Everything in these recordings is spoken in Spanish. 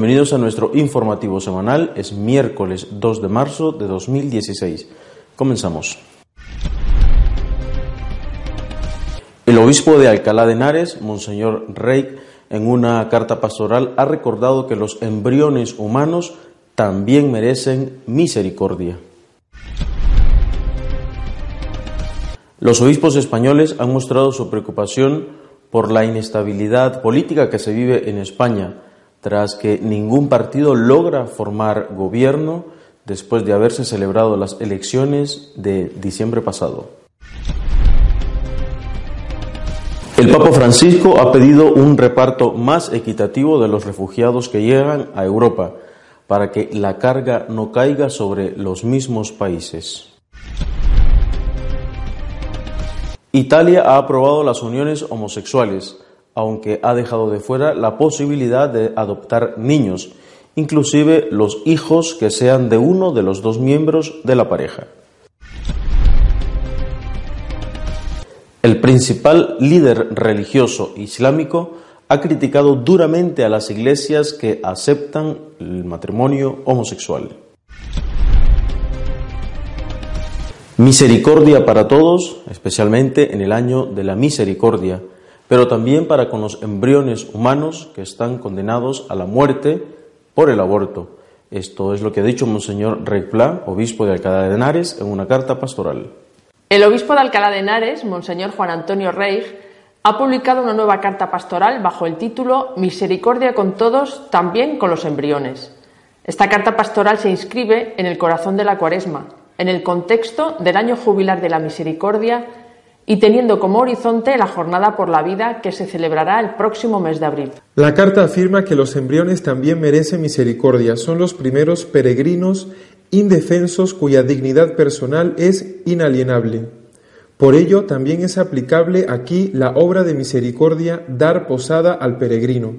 Bienvenidos a nuestro informativo semanal. Es miércoles 2 de marzo de 2016. Comenzamos. El obispo de Alcalá de Henares, Monseñor Rey, en una carta pastoral ha recordado que los embriones humanos también merecen misericordia. Los obispos españoles han mostrado su preocupación por la inestabilidad política que se vive en España, tras que ningún partido logra formar gobierno después de haberse celebrado las elecciones de diciembre pasado. El Papa Francisco ha pedido un reparto más equitativo de los refugiados que llegan a Europa para que la carga no caiga sobre los mismos países. Italia ha aprobado las uniones homosexuales, aunque ha dejado de fuera la posibilidad de adoptar niños, inclusive los hijos que sean de uno de los dos miembros de la pareja. El principal líder religioso islámico ha criticado duramente a las iglesias que aceptan el matrimonio homosexual. Misericordia para todos, especialmente en el año de la misericordia, pero también para con los embriones humanos que están condenados a la muerte por el aborto. Esto es lo que ha dicho Monseñor Pla, obispo de Alcalá de Henares, en una carta pastoral. El obispo de Alcalá de Henares, Monseñor Juan Antonio Reig, ha publicado una nueva carta pastoral bajo el título Misericordia con todos, también con los embriones. Esta carta pastoral se inscribe en el corazón de la cuaresma, en el contexto del año jubilar de la misericordia y teniendo como horizonte la jornada por la vida que se celebrará el próximo mes de abril. La carta afirma que los embriones también merecen misericordia, son los primeros peregrinos indefensos cuya dignidad personal es inalienable. Por ello también es aplicable aquí la obra de misericordia dar posada al peregrino.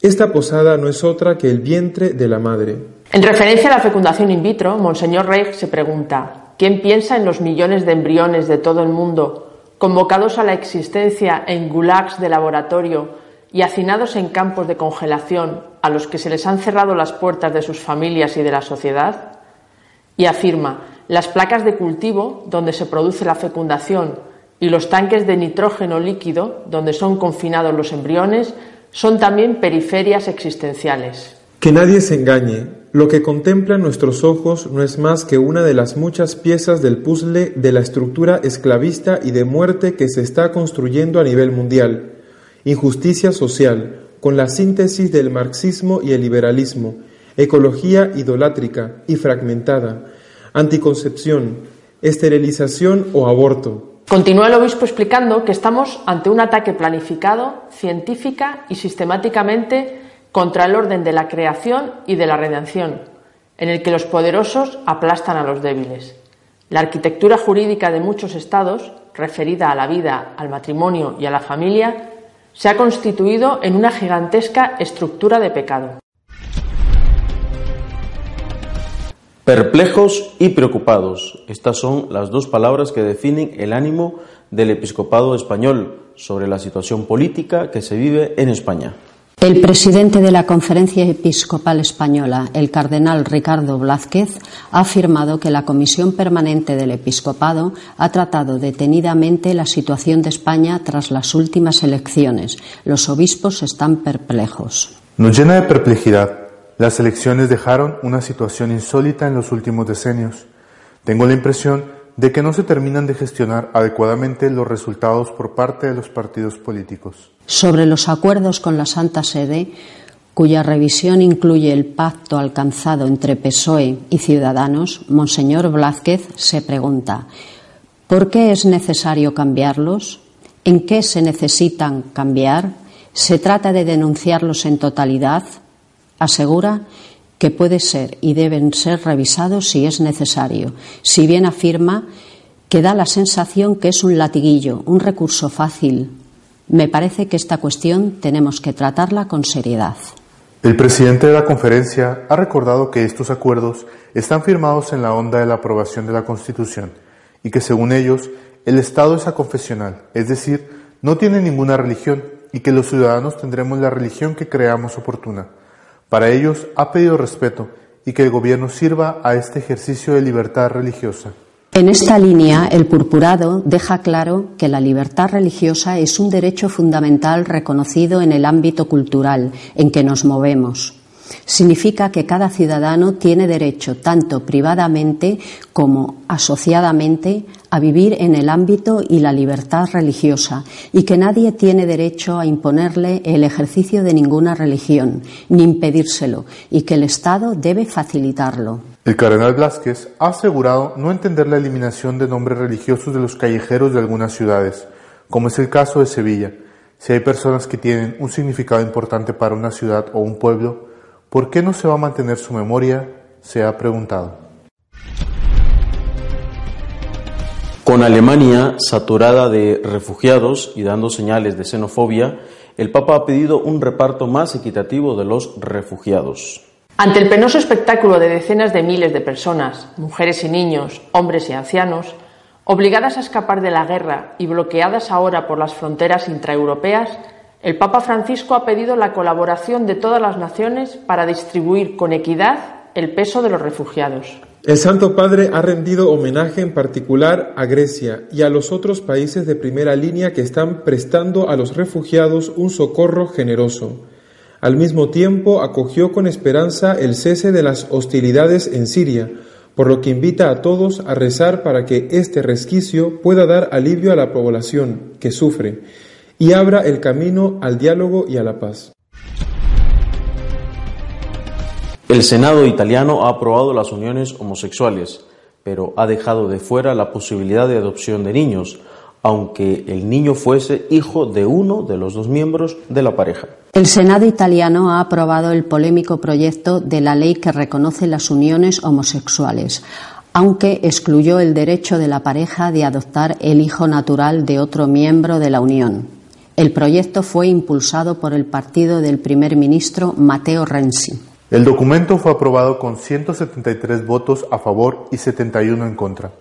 Esta posada no es otra que el vientre de la madre. En referencia a la fecundación in vitro, Monseñor Reich se pregunta, ¿quién piensa en los millones de embriones de todo el mundo convocados a la existencia en gulags de laboratorio y hacinados en campos de congelación a los que se les han cerrado las puertas de sus familias y de la sociedad? Y afirma, las placas de cultivo donde se produce la fecundación y los tanques de nitrógeno líquido donde son confinados los embriones son también periferias existenciales. Que nadie se engañe, lo que contemplan nuestros ojos no es más que una de las muchas piezas del puzzle de la estructura esclavista y de muerte que se está construyendo a nivel mundial. Injusticia social, con la síntesis del marxismo y el liberalismo, ecología idolátrica y fragmentada, anticoncepción, esterilización o aborto. Continúa el obispo explicando que estamos ante un ataque planificado, científica y sistemáticamente contra el orden de la creación y de la redención, en el que los poderosos aplastan a los débiles. La arquitectura jurídica de muchos estados, referida a la vida, al matrimonio y a la familia, se ha constituido en una gigantesca estructura de pecado. Perplejos y preocupados. Estas son las dos palabras que definen el ánimo del episcopado español sobre la situación política que se vive en España. El presidente de la Conferencia Episcopal Española, el cardenal Ricardo Blázquez, ha afirmado que la Comisión Permanente del Episcopado ha tratado detenidamente la situación de España tras las últimas elecciones. Los obispos están perplejos. Nos llena de perplejidad. Las elecciones dejaron una situación insólita en los últimos decenios. Tengo la impresión de que no se terminan de gestionar adecuadamente los resultados por parte de los partidos políticos. Sobre los acuerdos con la Santa Sede, cuya revisión incluye el pacto alcanzado entre PSOE y Ciudadanos, Monseñor Blázquez se pregunta ¿por qué es necesario cambiarlos? ¿En qué se necesitan cambiar? ¿Se trata de denunciarlos en totalidad? Asegura que puede ser y deben ser revisados si es necesario, si bien afirma que da la sensación que es un latiguillo, un recurso fácil. Me parece que esta cuestión tenemos que tratarla con seriedad. El presidente de la conferencia ha recordado que estos acuerdos están firmados en la onda de la aprobación de la Constitución y que según ellos el Estado es aconfesional, es decir, no tiene ninguna religión y que los ciudadanos tendremos la religión que creamos oportuna. Para ellos ha pedido respeto y que el gobierno sirva a este ejercicio de libertad religiosa. En esta línea, el purpurado deja claro que la libertad religiosa es un derecho fundamental reconocido en el ámbito cultural en que nos movemos. Significa que cada ciudadano tiene derecho, tanto privadamente como asociadamente, a vivir en el ámbito y la libertad religiosa y que nadie tiene derecho a imponerle el ejercicio de ninguna religión, ni impedírselo, y que el Estado debe facilitarlo. El cardenal Blázquez ha asegurado no entender la eliminación de nombres religiosos de los callejeros de algunas ciudades, como es el caso de Sevilla. Si hay personas que tienen un significado importante para una ciudad o un pueblo, ¿por qué no se va a mantener su memoria? Se ha preguntado. Con Alemania saturada de refugiados y dando señales de xenofobia, el Papa ha pedido un reparto más equitativo de los refugiados. Ante el penoso espectáculo de decenas de miles de personas, mujeres y niños, hombres y ancianos, obligadas a escapar de la guerra y bloqueadas ahora por las fronteras intraeuropeas, el Papa Francisco ha pedido la colaboración de todas las naciones para distribuir con equidad el peso de los refugiados. El Santo Padre ha rendido homenaje en particular a Grecia y a los otros países de primera línea que están prestando a los refugiados un socorro generoso. Al mismo tiempo, acogió con esperanza el cese de las hostilidades en Siria, por lo que invita a todos a rezar para que este resquicio pueda dar alivio a la población que sufre y abra el camino al diálogo y a la paz. El Senado italiano ha aprobado las uniones homosexuales, pero ha dejado de fuera la posibilidad de adopción de niños, aunque el niño fuese hijo de uno de los dos miembros de la pareja. El Senado italiano ha aprobado el polémico proyecto de la ley que reconoce las uniones homosexuales, aunque excluyó el derecho de la pareja de adoptar el hijo natural de otro miembro de la Unión. El proyecto fue impulsado por el partido del primer ministro Matteo Renzi. El documento fue aprobado con 173 votos a favor y 71 en contra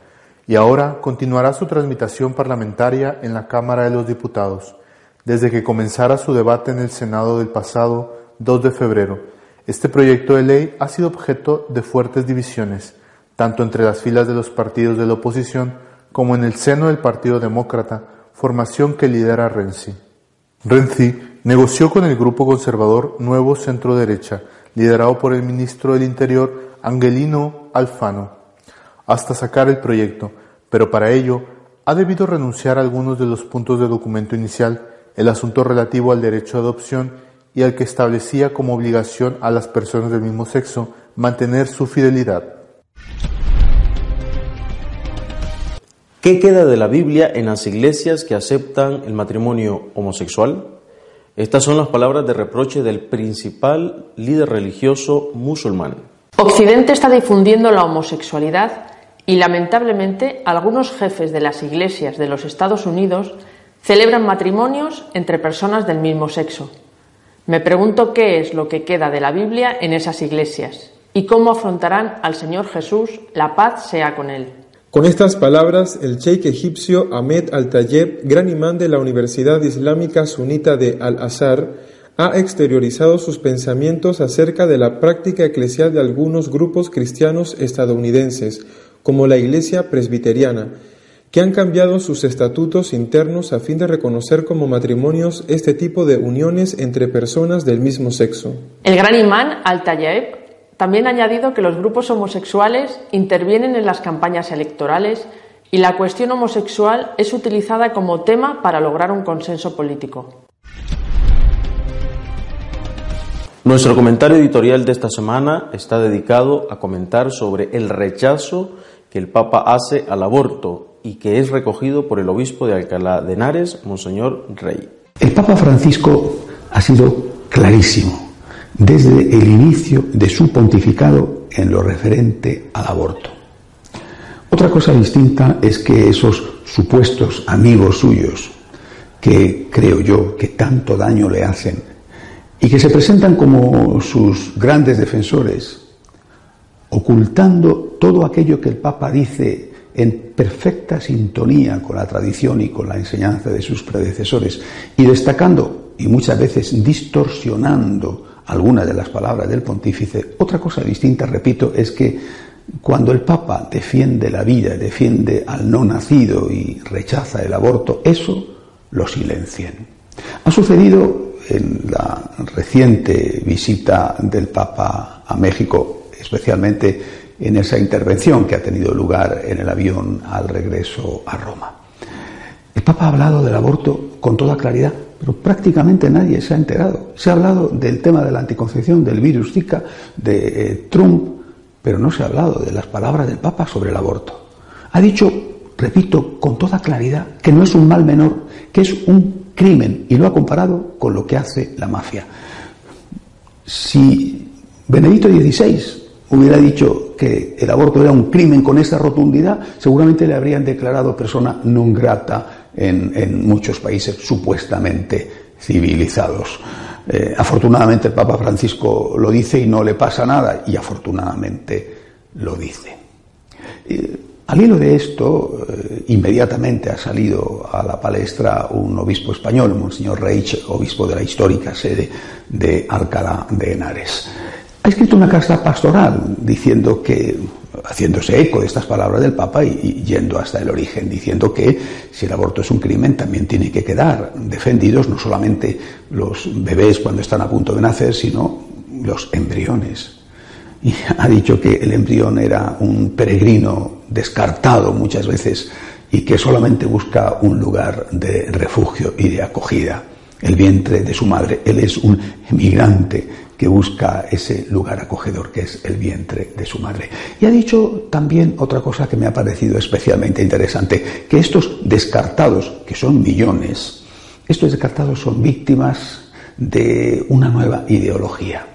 y ahora continuará su transmitación parlamentaria en la Cámara de los Diputados, desde que comenzara su debate en el Senado del pasado 2 de febrero. Este proyecto de ley ha sido objeto de fuertes divisiones, tanto entre las filas de los partidos de la oposición como en el seno del Partido Demócrata, formación que lidera Renzi. Renzi negoció con el grupo conservador Nuevo Centro Derecha, liderado por el ministro del Interior Angelino Alfano, hasta sacar el proyecto, pero para ello ha debido renunciar a algunos de los puntos del documento inicial, el asunto relativo al derecho a adopción y al que establecía como obligación a las personas del mismo sexo mantener su fidelidad. ¿Qué queda de la Biblia en las iglesias que aceptan el matrimonio homosexual? Estas son las palabras de reproche del principal líder religioso musulmán. Occidente está difundiendo la homosexualidad y lamentablemente algunos jefes de las iglesias de los Estados Unidos celebran matrimonios entre personas del mismo sexo. Me pregunto qué es lo que queda de la Biblia en esas iglesias y cómo afrontarán al Señor Jesús, la paz sea con él. Con estas palabras, el sheikh egipcio Ahmed Al-Tayeb, gran imán de la Universidad Islámica Sunita de Al-Azhar, ha exteriorizado sus pensamientos acerca de la práctica eclesial de algunos grupos cristianos estadounidenses, como la Iglesia Presbiteriana, que han cambiado sus estatutos internos a fin de reconocer como matrimonios este tipo de uniones entre personas del mismo sexo. El gran imán Al-Tayeb también ha añadido que los grupos homosexuales intervienen en las campañas electorales y la cuestión homosexual es utilizada como tema para lograr un consenso político. Nuestro comentario editorial de esta semana está dedicado a comentar sobre el rechazo que el Papa hace al aborto y que es recogido por el obispo de Alcalá de Henares, Monseñor Rey. El Papa Francisco ha sido clarísimo desde el inicio de su pontificado en lo referente al aborto. Otra cosa distinta es que esos supuestos amigos suyos, que creo yo que tanto daño le hacen y que se presentan como sus grandes defensores, ocultando todo aquello que el Papa dice en perfecta sintonía con la tradición y con la enseñanza de sus predecesores, y destacando y muchas veces distorsionando algunas de las palabras del pontífice. Otra cosa distinta, repito, es que cuando el Papa defiende la vida, defiende al no nacido y rechaza el aborto, eso lo silencian. Ha sucedido en la reciente visita del Papa a México, especialmente en esa intervención que ha tenido lugar en el avión al regreso a Roma. El Papa ha hablado del aborto con toda claridad, pero prácticamente nadie se ha enterado. Se ha hablado del tema de la anticoncepción, del virus Zika, de eh, Trump, pero no se ha hablado de las palabras del Papa sobre el aborto. Ha dicho, repito, con toda claridad, que no es un mal menor, que es un crimen, y lo ha comparado con lo que hace la mafia. Si Benedicto XVI hubiera dicho que el aborto era un crimen con esa rotundidad, seguramente le habrían declarado persona non grata en, muchos países supuestamente civilizados. Eh, afortunadamente el Papa Francisco lo dice y no le pasa nada, y afortunadamente lo dice. Al hilo de esto, eh, inmediatamente ha salido a la palestra un obispo español, Monseñor Reich, obispo de la histórica sede de Alcalá de Henares. Ha escrito una carta pastoral diciendo que haciéndose eco de estas palabras del Papa y, yendo hasta el origen, diciendo que si el aborto es un crimen también tiene que quedar defendidos no solamente los bebés cuando están a punto de nacer, sino los embriones. Y ha dicho que el embrión era un peregrino descartado muchas veces y que solamente busca un lugar de refugio y de acogida, el vientre de su madre. Él es un emigrante que busca ese lugar acogedor que es el vientre de su madre. Y ha dicho también otra cosa que me ha parecido especialmente interesante, que estos descartados, que son millones, estos descartados son víctimas de una nueva ideología.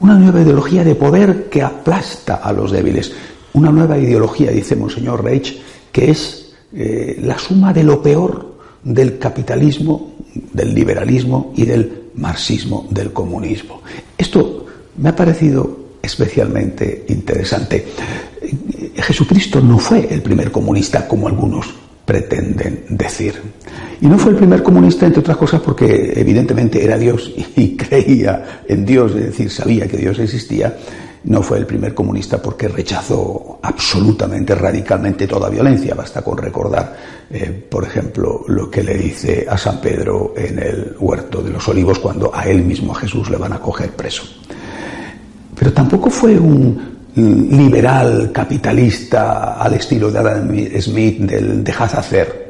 Una nueva ideología de poder que aplasta a los débiles. Una nueva ideología, dice Monseñor Reich, que es eh, la suma de lo peor del capitalismo, del liberalismo y del marxismo del comunismo. Esto me ha parecido especialmente interesante. Jesucristo no fue el primer comunista como algunos pretenden decir. Y no fue el primer comunista, entre otras cosas, porque evidentemente era Dios y creía en Dios, es decir, sabía que Dios existía, no fue el primer comunista porque rechazó absolutamente, radicalmente toda violencia. Basta con recordar, eh, por ejemplo, lo que le dice a San Pedro en el huerto de los olivos cuando a él mismo, a Jesús, le van a coger preso. Pero tampoco fue un liberal capitalista al estilo de Adam Smith del dejad hacer.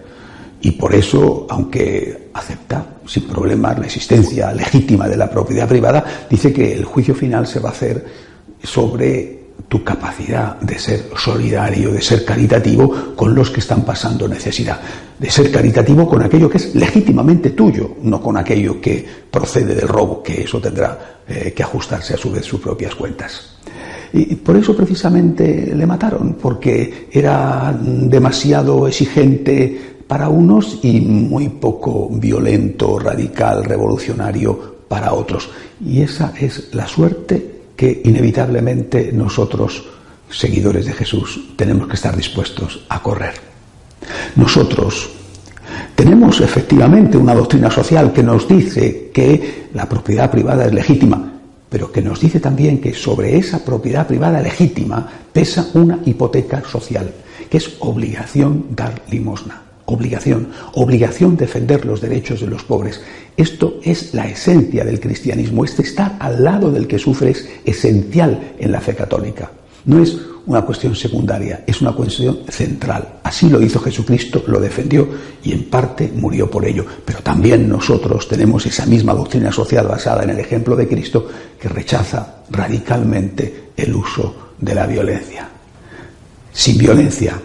Y por eso, aunque acepta sin problemas la existencia legítima de la propiedad privada, dice que el juicio final se va a hacer sobre tu capacidad de ser solidario, de ser caritativo con los que están pasando necesidad, de ser caritativo con aquello que es legítimamente tuyo, no con aquello que procede del robo, que eso tendrá eh, que ajustarse a su vez sus propias cuentas. Y por eso precisamente le mataron, porque era demasiado exigente para unos y muy poco violento, radical, revolucionario para otros. Y esa es la suerte que inevitablemente nosotros, seguidores de Jesús, tenemos que estar dispuestos a correr. Nosotros tenemos efectivamente una doctrina social que nos dice que la propiedad privada es legítima, pero que nos dice también que sobre esa propiedad privada legítima pesa una hipoteca social, que es obligación dar limosna obligación, obligación defender los derechos de los pobres. Esto es la esencia del cristianismo. Este estar al lado del que sufre es esencial en la fe católica. No es una cuestión secundaria, es una cuestión central. Así lo hizo Jesucristo, lo defendió y en parte murió por ello. Pero también nosotros tenemos esa misma doctrina social basada en el ejemplo de Cristo que rechaza radicalmente el uso de la violencia. Sin violencia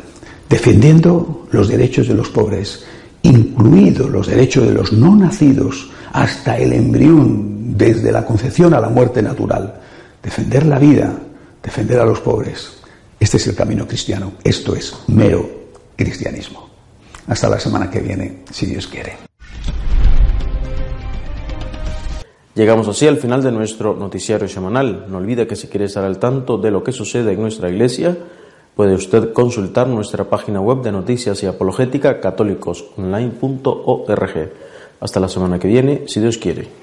defendiendo los derechos de los pobres, incluidos los derechos de los no nacidos hasta el embrión, desde la concepción a la muerte natural. Defender la vida, defender a los pobres. Este es el camino cristiano. Esto es mero cristianismo. Hasta la semana que viene, si Dios quiere. Llegamos así al final de nuestro noticiario semanal. No olvide que si quiere estar al tanto de lo que sucede en nuestra iglesia, Puede usted consultar nuestra página web de noticias y apologética católicosonline.org. Hasta la semana que viene, si Dios quiere.